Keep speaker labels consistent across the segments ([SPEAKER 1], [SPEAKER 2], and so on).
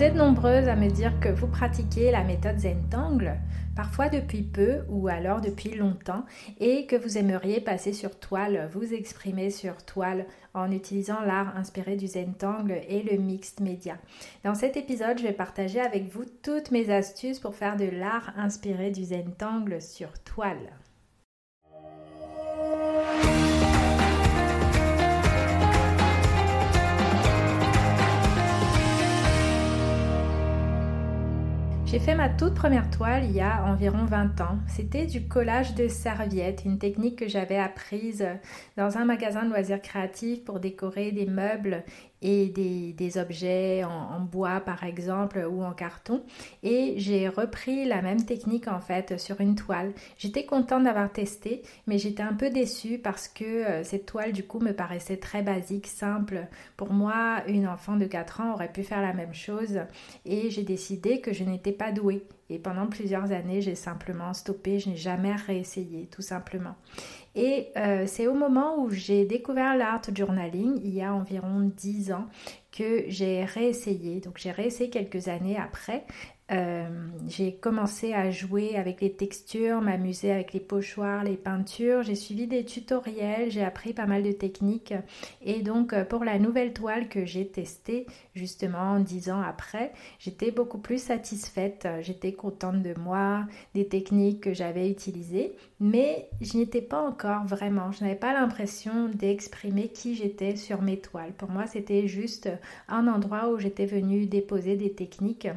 [SPEAKER 1] Vous êtes nombreuses à me dire que vous pratiquez la méthode Zentangle, parfois depuis peu ou alors depuis longtemps, et que vous aimeriez passer sur toile, vous exprimer sur toile en utilisant l'art inspiré du Zentangle et le mixed media. Dans cet épisode, je vais partager avec vous toutes mes astuces pour faire de l'art inspiré du Zentangle sur toile. J'ai fait ma toute première toile il y a environ 20 ans. C'était du collage de serviettes, une technique que j'avais apprise dans un magasin de loisirs créatifs pour décorer des meubles et des, objets en, bois par exemple ou en carton et j'ai repris la même technique en fait sur une toile. J'étais contente d'avoir testé mais j'étais un peu déçue parce que euh, cette toile du coup me paraissait très basique, simple. Pour moi, une enfant de 4 ans aurait pu faire la même chose et j'ai décidé que je n'étais pas douée. Et pendant plusieurs années, j'ai simplement stoppé, je n'ai jamais réessayé, tout simplement. Et euh, c'est au moment où j'ai découvert l'art journaling, il y a environ 10 ans, que j'ai réessayé. Donc j'ai réessayé quelques années après euh, j'ai commencé à jouer avec les textures, m'amuser avec les pochoirs, les peintures. J'ai suivi des tutoriels, j'ai appris pas mal de techniques. Et donc euh, pour la nouvelle toile que j'ai testée, justement dix ans après, j'étais beaucoup plus satisfaite. J'étais contente de moi, des techniques que j'avais utilisées. Mais je n'étais pas encore vraiment, je n'avais pas l'impression d'exprimer qui j'étais sur mes toiles. Pour moi, c'était juste un endroit où j'étais venue déposer des techniques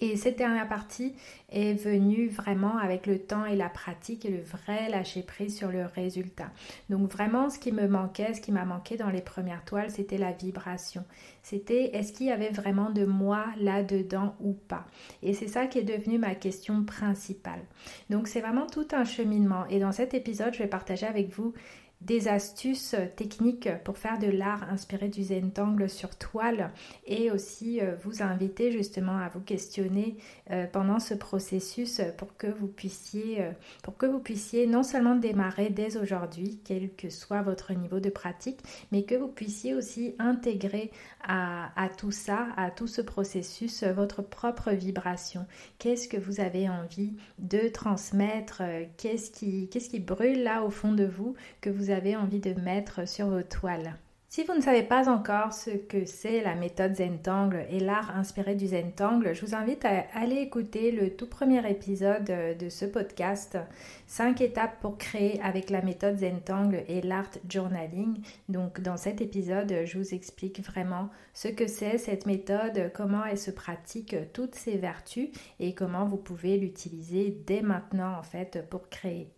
[SPEAKER 1] et cette dernière partie est venue vraiment avec le temps et la pratique et le vrai lâcher prise sur le résultat. Donc vraiment ce qui me manquait, ce qui m'a manqué dans les premières toiles, c'était la vibration. C'était est-ce qu'il y avait vraiment de moi là-dedans ou pas? Et c'est ça qui est devenu ma question principale. Donc c'est vraiment tout un cheminement. Et dans cet épisode, je vais partager avec vous des astuces techniques pour faire de l'art inspiré du Zentangle sur toile et aussi euh, vous inviter justement à vous questionner euh, pendant ce processus pour que vous puissiez euh, pour que vous puissiez non seulement démarrer dès aujourd'hui quel que soit votre niveau de pratique mais que vous puissiez aussi intégrer à, à tout ça à tout ce processus votre propre vibration. Qu'est-ce que vous avez envie de transmettre qu'est-ce qui qu'est-ce qui brûle là au fond de vous que vous avez envie de mettre sur vos toiles. Si vous ne savez pas encore ce que c'est la méthode Zentangle et l'art inspiré du Zentangle, je vous invite à aller écouter le tout premier épisode de ce podcast 5 étapes pour créer avec la méthode Zentangle et l'art journaling. Donc dans cet épisode, je vous explique vraiment ce que c'est cette méthode, comment elle se pratique, toutes ses vertus et comment vous pouvez l'utiliser dès maintenant en fait pour créer.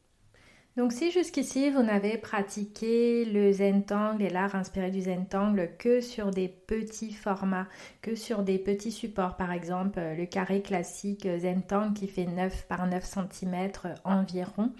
[SPEAKER 1] Donc si jusqu'ici vous n'avez pratiqué le Zentangle et l'art inspiré du Zentangle que sur des petits formats, que sur des petits supports, par exemple le carré classique Zentangle qui fait 9 par 9 cm environ,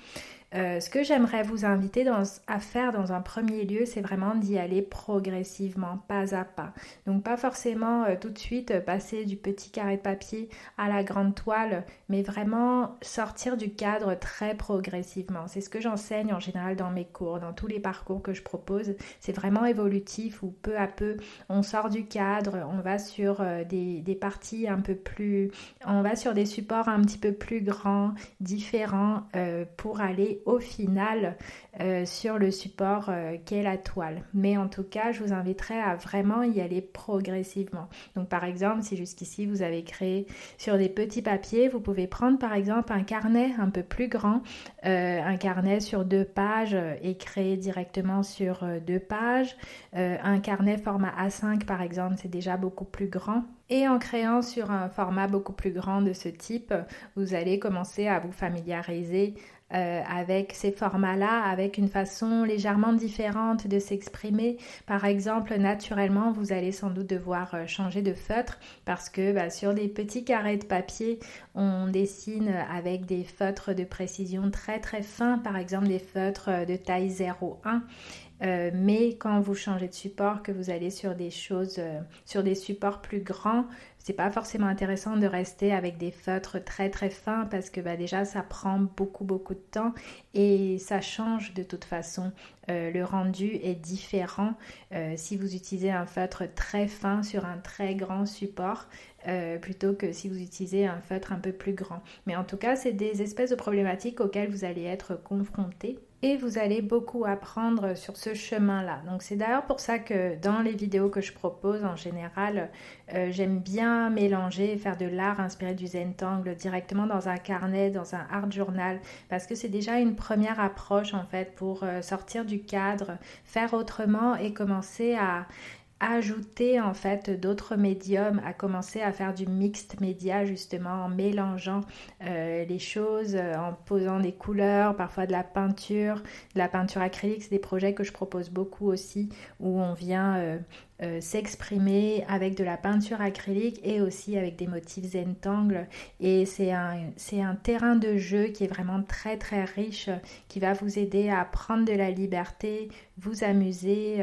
[SPEAKER 1] euh, ce que j'aimerais vous inviter à faire dans un premier lieu, c'est vraiment d'y aller progressivement, pas à pas. Donc pas forcément euh, tout de suite euh, passer du petit carré de papier à la grande toile, mais vraiment sortir du cadre très progressivement. C'est ce que j'enseigne en général dans mes cours, dans tous les parcours que je propose. C'est vraiment évolutif où peu à peu on sort du cadre, on va sur des, des parties un peu plus, on va sur des supports un petit peu plus grands, différents pour aller au final euh, sur le support euh, qu'est la toile. Mais en tout cas, je vous inviterai à vraiment y aller progressivement. Donc par exemple, si jusqu'ici vous avez créé sur des petits papiers, vous pouvez prendre par exemple un carnet un peu plus grand, un carnet sur deux pages et créer directement sur deux pages. un carnet format A5 par exemple, c'est déjà beaucoup plus grand. Et en créant sur un format beaucoup plus grand de ce type, vous allez commencer à vous familiariser euh, avec ces formats-là, avec une façon légèrement différente de s'exprimer. Par exemple, naturellement, vous allez sans doute devoir euh, changer de feutre parce que bah, sur des petits carrés de papier, on dessine avec des feutres de précision très très fins, par exemple des feutres de taille 0,1. Euh, mais quand vous changez de support, que vous allez sur des choses, euh, sur des supports plus grands, c'est pas forcément intéressant de rester avec des feutres très très fins parce que bah, déjà ça prend beaucoup beaucoup de temps et ça change de toute façon. Euh, le rendu est différent si vous utilisez un feutre très fin sur un très grand support plutôt que si vous utilisez un feutre un peu plus grand. Mais en tout cas, c'est des espèces de problématiques auxquelles vous allez être confrontés et vous allez beaucoup apprendre sur ce chemin-là. Donc c'est d'ailleurs pour ça que dans les vidéos que je propose en général, euh, j'aime bien mélanger faire de l'art inspiré du Zentangle directement dans un carnet, dans un art journal, parce que c'est déjà une première approche en fait pour euh, sortir du cadre, faire autrement et commencer à ajouter en fait d'autres médiums, à commencer à faire du mixed média justement en mélangeant euh, les choses, euh, en posant des couleurs, parfois de la peinture, de la peinture acrylique, c'est des projets que je propose beaucoup aussi où on vient euh, s'exprimer avec de la peinture acrylique et aussi avec des motifs zentangle et c'est un, c'est un terrain de jeu qui est vraiment très très riche qui va vous aider à prendre de la liberté, vous amuser,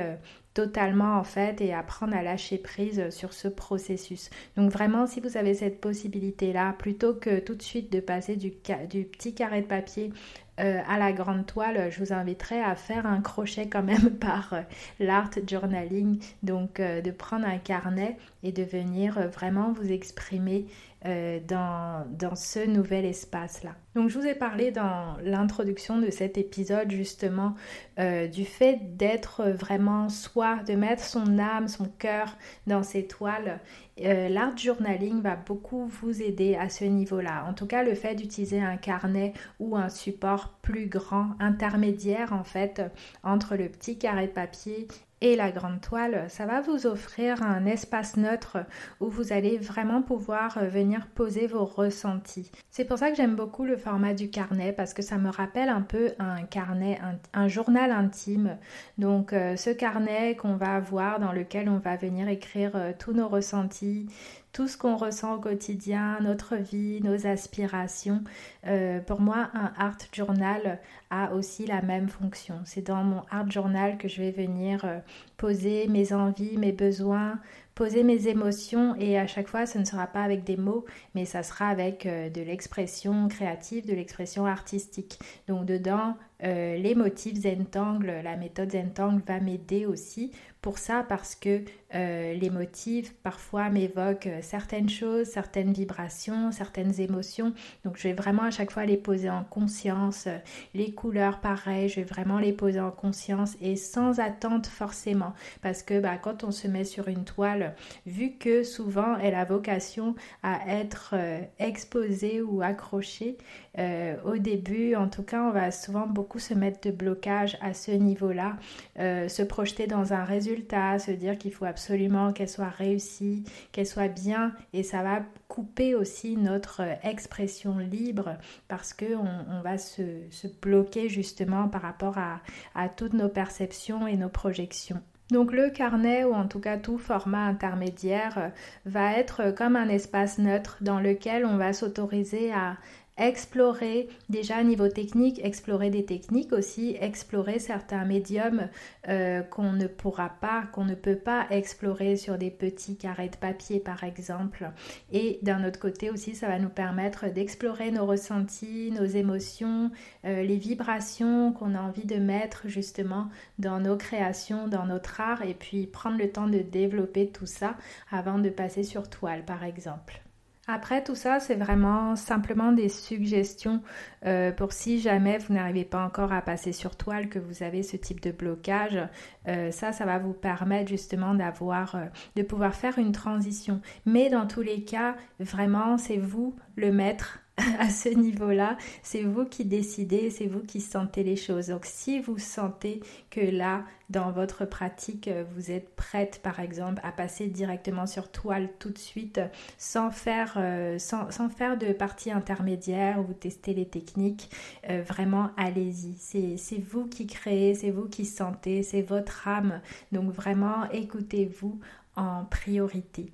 [SPEAKER 1] totalement en fait et apprendre à lâcher prise sur ce processus. Donc vraiment si vous avez cette possibilité là, plutôt que tout de suite de passer du, du petit carré de papier euh, à la grande toile, je vous inviterai à faire un crochet quand même par euh, l'art journaling, donc euh, de prendre un carnet et de venir vraiment vous exprimer dans, dans, ce nouvel espace-là. Donc je vous ai parlé dans l'introduction de cet épisode justement du fait d'être vraiment soi, de mettre son âme, son cœur dans ces toiles euh, l'art journaling va beaucoup vous aider à ce niveau-là. En tout cas, le fait d'utiliser un carnet ou un support plus grand, intermédiaire en fait, entre le petit carré de papier et la grande toile, ça va vous offrir un espace neutre où vous allez vraiment pouvoir euh, venir poser vos ressentis. C'est pour ça que j'aime beaucoup le format du carnet parce que ça me rappelle un peu un carnet, un, journal intime. Donc euh, ce carnet qu'on va avoir dans lequel on va venir écrire euh, tous nos ressentis, tout ce qu'on ressent au quotidien, notre vie, nos aspirations. Euh, pour moi, un art journal a aussi la même fonction. C'est dans mon art journal que je vais venir euh, poser mes envies, mes besoins, poser mes émotions et à chaque fois ce ne sera pas avec des mots mais ça sera avec euh, de l'expression créative, de l'expression artistique. Donc dedans les motifs Zentangle, la méthode Zentangle va m'aider aussi pour ça parce que euh, les motifs parfois m'évoquent euh, certaines choses, certaines vibrations, certaines émotions. Donc je vais vraiment à chaque fois les poser en conscience. Les couleurs pareil, je vais vraiment les poser en conscience et sans attente forcément. Parce que bah, quand on se met sur une toile, vu que souvent elle a vocation à être euh, exposée ou accrochée, au début en tout cas on va souvent beaucoup se mettre de blocage à ce niveau-là, se projeter dans un résultat se dire qu'il faut absolument qu'elle soit réussie, qu'elle soit bien, et ça va couper aussi notre expression libre parce que on, va se, bloquer justement par rapport à toutes nos perceptions et nos projections. Donc le carnet ou en tout cas tout format intermédiaire va être comme un espace neutre dans lequel on va s'autoriser à explorer déjà à niveau technique, explorer des techniques aussi, explorer certains médiums euh, qu'on ne pourra pas, qu'on ne peut pas explorer sur des petits carrés de papier par exemple. Et d'un autre côté aussi, ça va nous permettre d'explorer nos ressentis, nos émotions, euh, les vibrations qu'on a envie de mettre justement dans nos créations, dans notre art, et puis prendre le temps de développer tout ça avant de passer sur toile par exemple. Après, tout ça, c'est vraiment simplement des suggestions euh, pour si jamais vous n'arrivez pas encore à passer sur toile, que vous avez ce type de blocage. Euh, ça, ça va vous permettre justement d'avoir, euh, de pouvoir faire une transition. Mais dans tous les cas, vraiment, c'est vous le maître à ce niveau-là, c'est vous qui décidez, c'est vous qui sentez les choses. Donc si vous sentez que là, dans votre pratique, euh, vous êtes prête par exemple à passer directement sur toile tout de suite sans faire, euh, sans, faire de partie intermédiaire ou tester les techniques, euh, vraiment allez-y. C'est vous qui créez, c'est vous qui sentez, c'est votre âme. Donc vraiment écoutez-vous en priorité.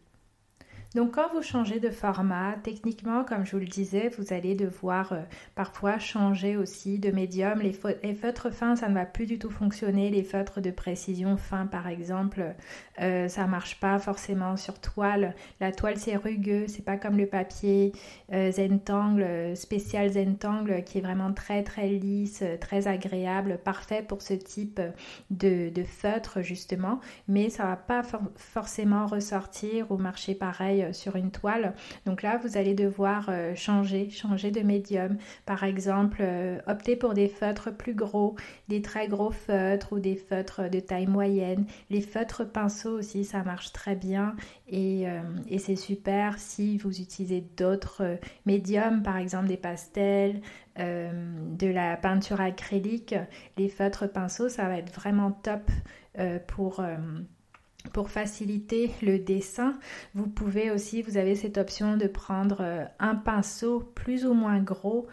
[SPEAKER 1] Donc quand vous changez de format, techniquement, comme je vous le disais, vous allez devoir euh, parfois changer aussi de médium. Les, feutres fins, ça ne va plus du tout fonctionner. Les feutres de précision fins, par exemple, euh, ça marche pas forcément sur toile. La toile, c'est rugueux, c'est pas comme le papier euh, Zentangle, spécial Zentangle, qui est vraiment très très lisse, très agréable, parfait pour ce type de, feutre justement. Mais ça va pas forcément ressortir ou marcher pareil euh, sur une toile. Donc là, vous allez devoir euh, changer, changer de médium. Par exemple, euh, opter pour des feutres plus gros, des très gros feutres ou des feutres de taille moyenne. Les feutres pinceaux aussi, ça marche très bien et, et c'est super si vous utilisez d'autres médiums, par exemple des pastels, de la peinture acrylique. Les feutres pinceaux, ça va être vraiment top pour pour faciliter le dessin, vous pouvez aussi, vous avez cette option de prendre euh, un pinceau plus ou moins gros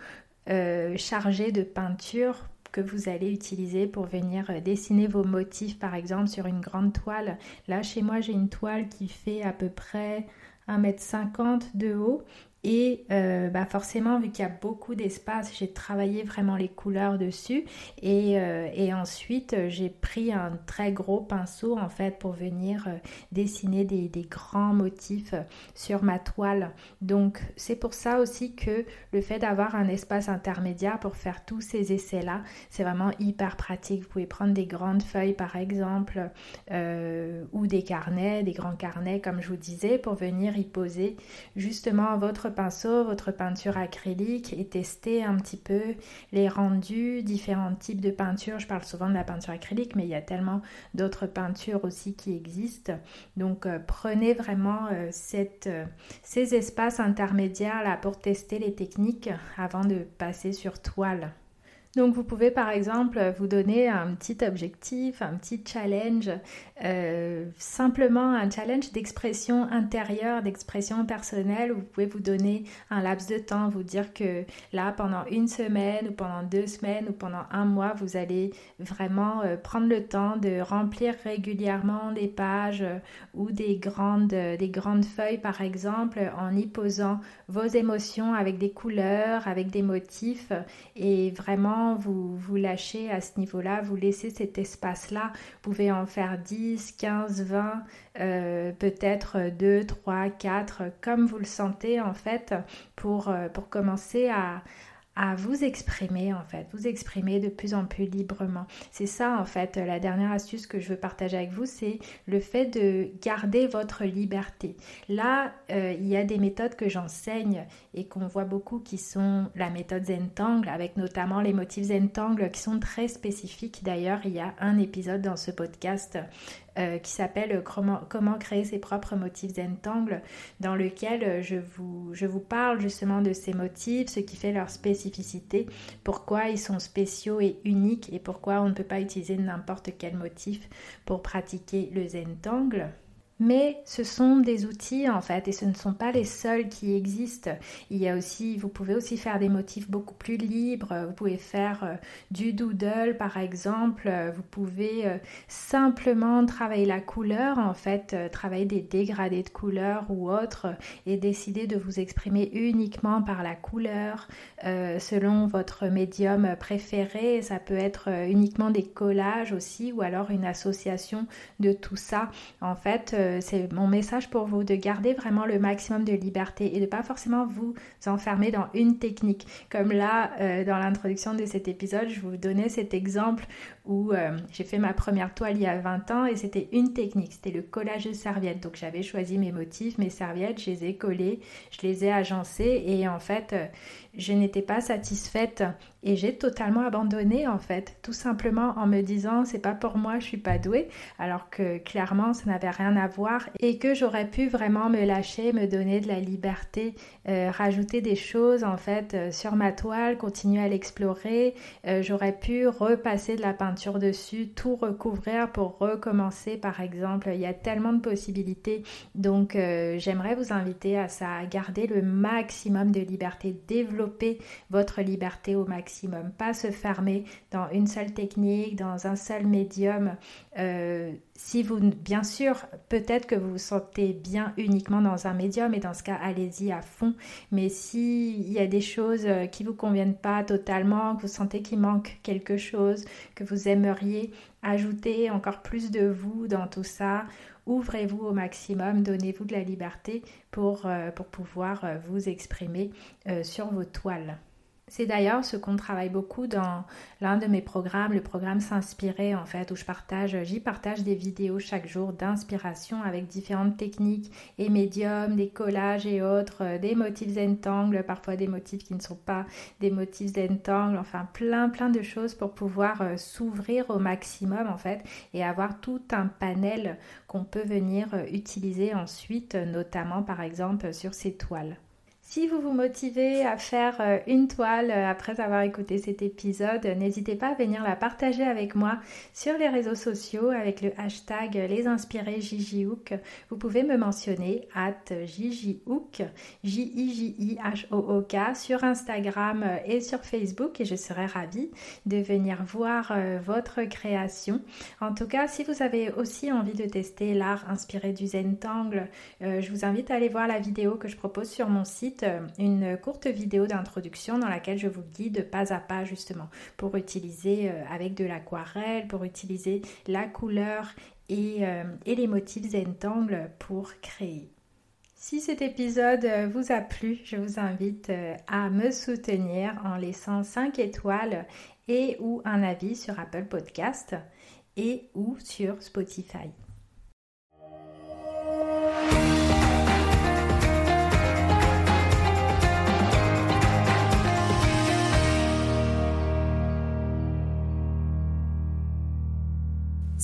[SPEAKER 1] euh, chargé de peinture que vous allez utiliser pour venir euh, dessiner vos motifs par exemple sur une grande toile. Là chez moi j'ai une toile qui fait à peu près 1m50 de haut et euh, bah forcément, vu qu'il y a beaucoup d'espace, j'ai travaillé vraiment les couleurs dessus. Et, euh, et ensuite, j'ai pris un très gros pinceau en fait pour venir euh, dessiner des, des, grands motifs sur ma toile. Donc, c'est pour ça aussi que le fait d'avoir un espace intermédiaire pour faire tous ces essais-là, c'est vraiment hyper pratique. Vous pouvez prendre des grandes feuilles par exemple, ou des carnets, des grands carnets comme je vous disais, pour venir y poser justement votre pinceau, votre peinture acrylique et tester un petit peu les rendus, différents types de peintures. Je parle souvent de la peinture acrylique, mais il y a tellement d'autres peintures aussi qui existent. Donc euh, prenez vraiment euh, euh, ces espaces intermédiaires là pour tester les techniques avant de passer sur toile. Donc vous pouvez par exemple vous donner un petit objectif, un petit challenge, euh, simplement un challenge d'expression intérieure, d'expression personnelle. Vous pouvez vous donner un laps de temps, vous dire que là pendant une semaine ou pendant deux semaines ou pendant un mois, vous allez vraiment euh, prendre le temps de remplir régulièrement des pages euh, ou des grandes, des grandes feuilles par exemple en y posant vos émotions avec des couleurs, avec des motifs et vraiment vous vous lâchez à ce niveau-là, vous laissez cet espace-là. Vous pouvez en faire 10, 15, 20, peut-être 2, 3, 4, comme vous le sentez en fait, pour, euh, pour commencer à, à vous exprimer en fait, vous exprimer de plus en plus librement. C'est ça en fait la dernière astuce que je veux partager avec vous, c'est le fait de garder votre liberté. Là, euh, il y a des méthodes que j'enseigne et qu'on voit beaucoup qui sont la méthode Zentangle avec notamment les motifs Zentangle qui sont très spécifiques. D'ailleurs, il y a un épisode dans ce podcast euh, qui s'appelle comment, créer ses propres motifs Zentangle, dans lequel euh, je vous, je vous parle justement de ces motifs, ce qui fait leur spécificité, pourquoi ils sont spéciaux et uniques et pourquoi on ne peut pas utiliser n'importe quel motif pour pratiquer le Zentangle. Mais ce sont des outils en fait et ce ne sont pas les seuls qui existent. Il y a aussi, vous pouvez aussi faire des motifs beaucoup plus libres. Vous pouvez faire euh, du doodle par exemple. Vous pouvez euh, simplement travailler la couleur en fait, euh, travailler des dégradés de couleurs ou autres et décider de vous exprimer uniquement par la couleur selon votre médium préféré. Ça peut être uniquement des collages aussi ou alors une association de tout ça. En fait, euh, c'est mon message pour vous de garder vraiment le maximum de liberté et de pas forcément vous enfermer dans une technique. Comme là, euh, dans l'introduction de cet épisode, je vous donnais cet exemple où euh, j'ai fait ma première toile il y a 20 ans et c'était une technique, c'était le collage de serviettes. Donc j'avais choisi mes motifs, mes serviettes, je les ai collées, je les ai agencées et en fait je n'étais pas satisfaite et j'ai totalement abandonné en fait, tout simplement en me disant c'est pas pour moi, je suis pas douée, alors que clairement ça n'avait rien à et que j'aurais pu vraiment me lâcher, me donner de la liberté, euh, rajouter des choses en fait euh, sur ma toile, continuer à l'explorer, euh, j'aurais pu repasser de la peinture dessus, tout recouvrir pour recommencer par exemple, il y a tellement de possibilités. Donc j'aimerais vous inviter à ça, à garder le maximum de liberté, développer votre liberté au maximum. Pas se fermer dans une seule technique, dans un seul médium. Euh, si vous, bien sûr, peut-être que vous vous sentez bien uniquement dans un médium et dans ce cas, allez-y à fond. Mais s'il y a des choses euh, qui vous conviennent pas totalement, que vous sentez qu'il manque quelque chose, que vous aimeriez ajouter encore plus de vous dans tout ça, ouvrez-vous au maximum, donnez-vous de la liberté pour, euh, pour pouvoir vous exprimer sur vos toiles. C'est d'ailleurs ce qu'on travaille beaucoup dans l'un de mes programmes, le programme S'inspirer en fait, où je partage, j'y partage des vidéos chaque jour d'inspiration avec différentes techniques et médiums, des collages et autres, euh, des motifs zentangle, parfois des motifs qui ne sont pas des motifs zentangle, enfin plein plein de choses pour pouvoir euh, s'ouvrir au maximum en fait et avoir tout un panel qu'on peut venir euh, utiliser ensuite, notamment par exemple sur ces toiles. Si vous vous motivez à faire euh, une toile euh, après avoir écouté cet épisode, n'hésitez pas à venir la partager avec moi sur les réseaux sociaux avec le hashtag les inspirés JJHook. Vous pouvez me mentionner at J-I-J-I-H-O-O-K sur Instagram euh, et sur Facebook et je serai ravie de venir voir votre création. En tout cas, si vous avez aussi envie de tester l'art inspiré du Zentangle, je vous invite à aller voir la vidéo que je propose sur mon site euh, une courte vidéo d'introduction dans laquelle je vous guide pas à pas justement pour utiliser euh, avec de l'aquarelle, pour utiliser la couleur et, euh, les motifs Zentangle pour créer. Si cet épisode vous a plu, je vous invite à me soutenir en laissant 5 étoiles et ou un avis sur Apple Podcast et ou sur Spotify.